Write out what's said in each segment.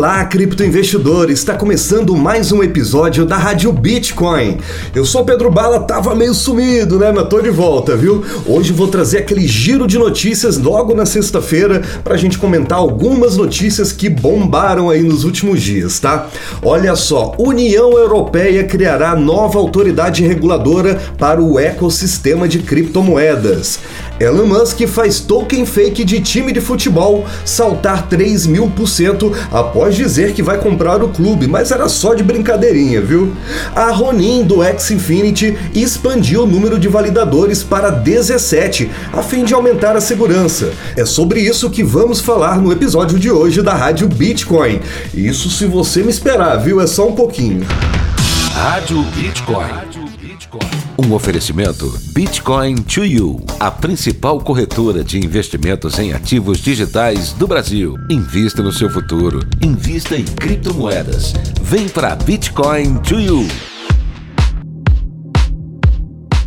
Olá, criptoinvestidores! Está começando mais um episódio da Rádio Bitcoin. Eu sou Pedro Bala, tava meio sumido, né? Mas tô de volta, viu? Hoje vou trazer aquele giro de notícias logo na sexta-feira para a gente comentar algumas notícias que bombaram aí nos últimos dias, tá? Olha só, União Europeia criará nova autoridade reguladora para o ecossistema de criptomoedas. Elon Musk faz token fake de time de futebol saltar 3 mil por cento após dizer que vai comprar o clube, mas era só de brincadeirinha, viu? A Ronin do X Infinity expandiu o número de validadores para 17, a fim de aumentar a segurança. É sobre isso que vamos falar no episódio de hoje da Rádio Bitcoin. Isso se você me esperar, viu? É só um pouquinho. Rádio Bitcoin. Um oferecimento Bitcoin to You, a principal corretora de investimentos em ativos digitais do Brasil. Invista no seu futuro. Invista em criptomoedas. Vem para Bitcoin to You.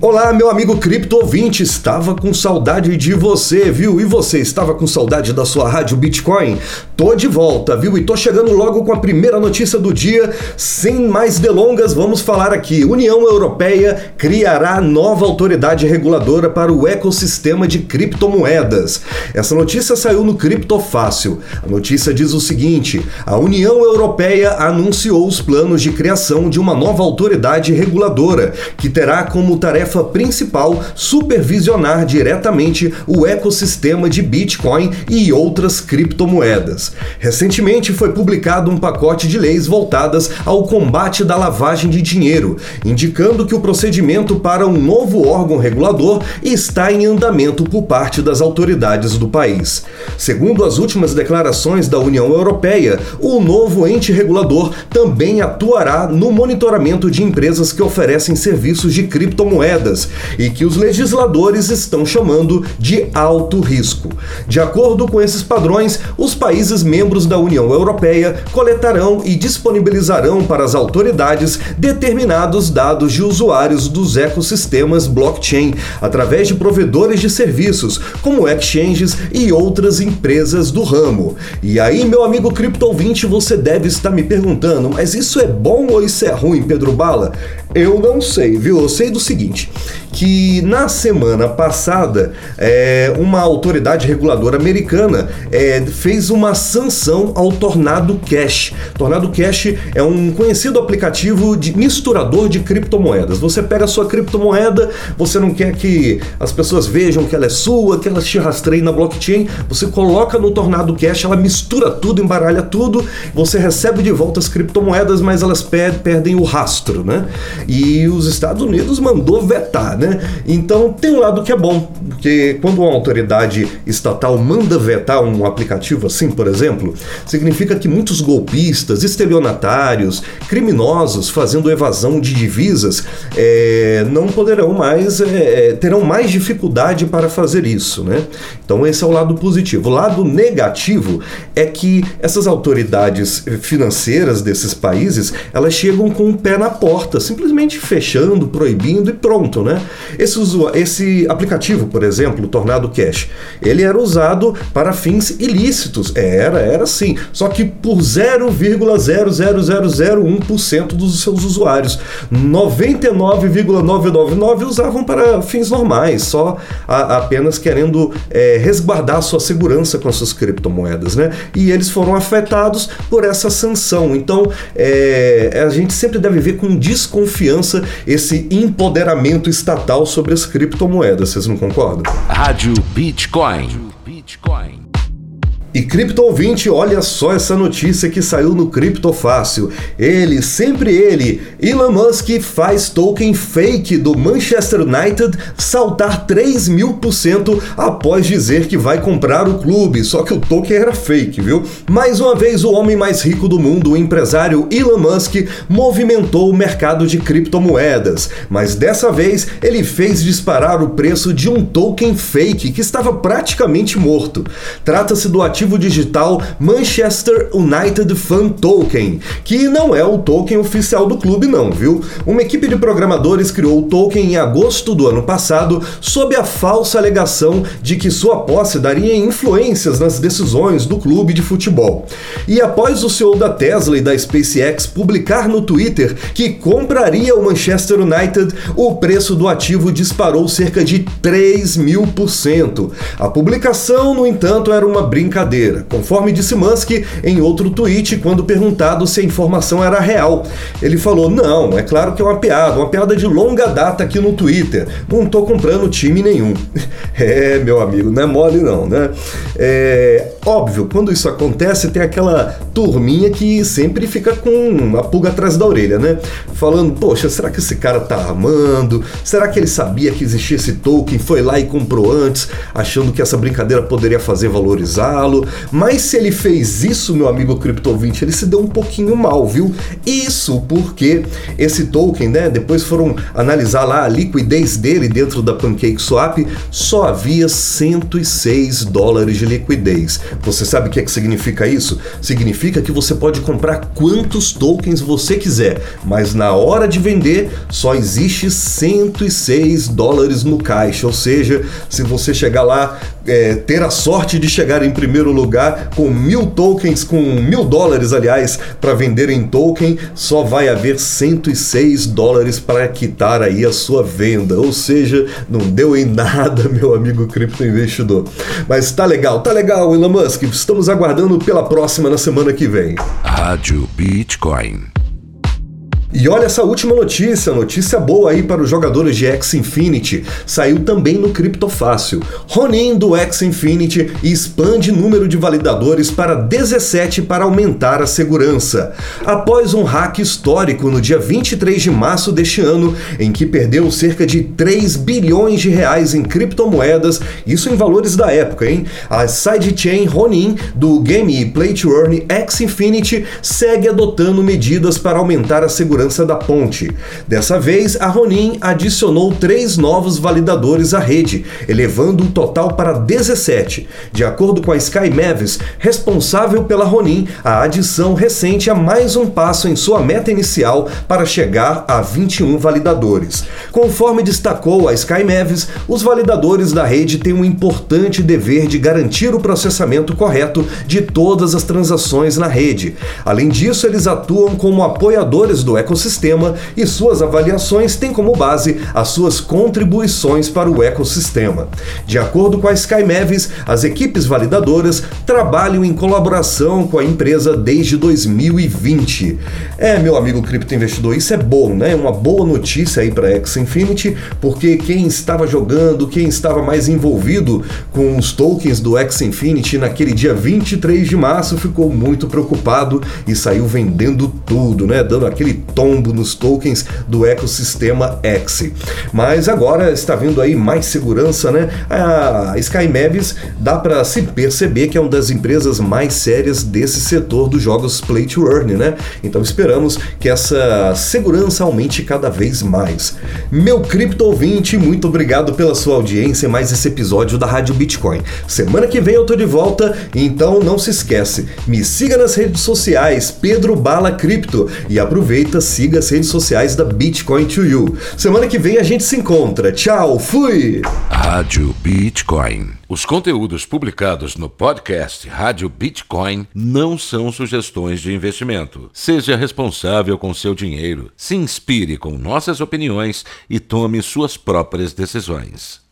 Olá, meu amigo cripto ouvinte, estava com saudade de você, viu? E você estava com saudade da sua rádio Bitcoin? Tô de volta, viu? E tô chegando logo com a primeira notícia do dia. Sem mais delongas, vamos falar aqui. União Europeia criará nova autoridade reguladora para o ecossistema de criptomoedas. Essa notícia saiu no Criptofácil. A notícia diz o seguinte: a União Europeia anunciou os planos de criação de uma nova autoridade reguladora que terá como tarefa tarefa principal supervisionar diretamente o ecossistema de Bitcoin e outras criptomoedas. Recentemente foi publicado um pacote de leis voltadas ao combate da lavagem de dinheiro, indicando que o procedimento para um novo órgão regulador está em andamento por parte das autoridades do país. Segundo as últimas declarações da União Europeia, o novo ente regulador também atuará no monitoramento de empresas que oferecem serviços de criptomoedas moedas e que os legisladores estão chamando de alto risco. De acordo com esses padrões, os países membros da União Europeia coletarão e disponibilizarão para as autoridades determinados dados de usuários dos ecossistemas blockchain através de provedores de serviços, como exchanges e outras empresas do ramo. E aí, meu amigo cripto ouvinte, você deve estar me perguntando, mas isso é bom ou isso é ruim, Pedro Bala? Eu não sei, viu? Eu sei do seguinte: que na semana passada é, uma autoridade reguladora americana é, fez uma sanção ao Tornado Cash. Tornado Cash é um conhecido aplicativo de misturador de criptomoedas. Você pega a sua criptomoeda, você não quer que as pessoas vejam que ela é sua, que ela te rastreie na blockchain, você coloca no Tornado Cash, ela mistura tudo, embaralha tudo, você recebe de volta as criptomoedas, mas elas perdem o rastro, né? E os Estados Unidos mandou vetar, né? Então tem um lado que é bom, porque quando uma autoridade estatal manda vetar um aplicativo assim, por exemplo, significa que muitos golpistas, estelionatários, criminosos fazendo evasão de divisas é, não poderão mais, é, terão mais dificuldade para fazer isso, né? Então esse é o lado positivo. O lado negativo é que essas autoridades financeiras desses países, elas chegam com o pé na porta, simplesmente fechando, proibindo e pronto, né? Esse, esse aplicativo, por exemplo, Tornado Cash, ele era usado para fins ilícitos. Era, era sim. Só que por 0,00001% dos seus usuários. 99,999 usavam para fins normais, só a, apenas querendo é, resguardar sua segurança com as suas criptomoedas, né? E eles foram afetados por essa sanção. Então, é, a gente sempre deve ver com desconfiança esse empoderamento estatal sobre as criptomoedas. Vocês não concordam? Rádio Bitcoin. Bitcoin. E cripto ouvinte, olha só essa notícia que saiu no Cripto Fácil. Ele, sempre ele, Elon Musk faz token fake do Manchester United saltar 3 mil por cento após dizer que vai comprar o clube. Só que o token era fake, viu? Mais uma vez, o homem mais rico do mundo, o empresário Elon Musk, movimentou o mercado de criptomoedas. Mas dessa vez, ele fez disparar o preço de um token fake que estava praticamente morto. Trata-se do ativo digital Manchester United Fan Token, que não é o token oficial do clube não, viu? Uma equipe de programadores criou o token em agosto do ano passado sob a falsa alegação de que sua posse daria influências nas decisões do clube de futebol. E após o CEO da Tesla e da SpaceX publicar no Twitter que compraria o Manchester United, o preço do ativo disparou cerca de 3 mil por cento. A publicação, no entanto, era uma brincadeira, conforme disse Musk em outro tweet quando perguntado se a informação era real. Ele falou: Não, é claro que é uma piada, uma piada de longa data aqui no Twitter. Não tô comprando time nenhum. é, meu amigo, não é mole não, né? É óbvio, quando isso acontece, tem aquela turminha que sempre fica com a pulga atrás da orelha, né? Falando, poxa, será que esse cara tá amando? Será que ele sabia que existia esse token, foi lá e comprou antes, achando que essa brincadeira poderia fazer valorizá-lo? Mas se ele fez isso, meu amigo 20, ele se deu um pouquinho mal, viu? Isso porque esse token, né, depois foram analisar lá a liquidez dele dentro da PancakeSwap, só havia 106 dólares de liquidez. Você sabe o que, é que significa isso? Significa que você pode comprar quantos tokens você quiser, mas na hora de vender só existe 106 dólares no caixa. Ou seja, se você chegar lá, é, ter a sorte de chegar em primeiro lugar com mil tokens, com mil dólares, aliás, para vender em token, só vai haver 106 dólares para quitar aí a sua venda. Ou seja, não deu em nada, meu amigo cripto investidor. Mas tá legal, tá legal, Elon Musk. Estamos aguardando pela próxima na semana que vem. Rádio Bitcoin. E olha essa última notícia, notícia boa aí para os jogadores de X Infinity. Saiu também no Criptofácil. Ronin do X Infinity expande número de validadores para 17 para aumentar a segurança. Após um hack histórico no dia 23 de março deste ano, em que perdeu cerca de 3 bilhões de reais em criptomoedas, isso em valores da época, hein? A sidechain Ronin do game Play to Earn X Infinity segue adotando medidas para aumentar a segurança segurança da ponte. Dessa vez, a Ronin adicionou três novos validadores à rede, elevando o total para 17. De acordo com a Sky Mavis, responsável pela Ronin, a adição recente é mais um passo em sua meta inicial para chegar a 21 validadores. Conforme destacou a Sky Mavis, os validadores da rede têm um importante dever de garantir o processamento correto de todas as transações na rede. Além disso, eles atuam como apoiadores do ecossistema ecossistema e suas avaliações têm como base as suas contribuições para o ecossistema. De acordo com a Sky Mavis, as equipes validadoras trabalham em colaboração com a empresa desde 2020. É, meu amigo cripto investidor, isso é bom, né? Uma boa notícia aí para X Infinity, porque quem estava jogando, quem estava mais envolvido com os tokens do X Infinity naquele dia 23 de março ficou muito preocupado e saiu vendendo tudo, né? Dando aquele tombo nos tokens do ecossistema X. Mas agora está vindo aí mais segurança, né? A Sky dá para se perceber que é uma das empresas mais sérias desse setor dos jogos Play to Earn, né? Então esperamos que essa segurança aumente cada vez mais. Meu cripto ouvinte, muito obrigado pela sua audiência mais esse episódio da Rádio Bitcoin. Semana que vem eu tô de volta, então não se esquece, me siga nas redes sociais Pedro Bala Cripto e aproveita siga as redes sociais da Bitcoin to You. Semana que vem a gente se encontra. Tchau, fui! Rádio Bitcoin. Os conteúdos publicados no podcast Rádio Bitcoin não são sugestões de investimento. Seja responsável com seu dinheiro, se inspire com nossas opiniões e tome suas próprias decisões.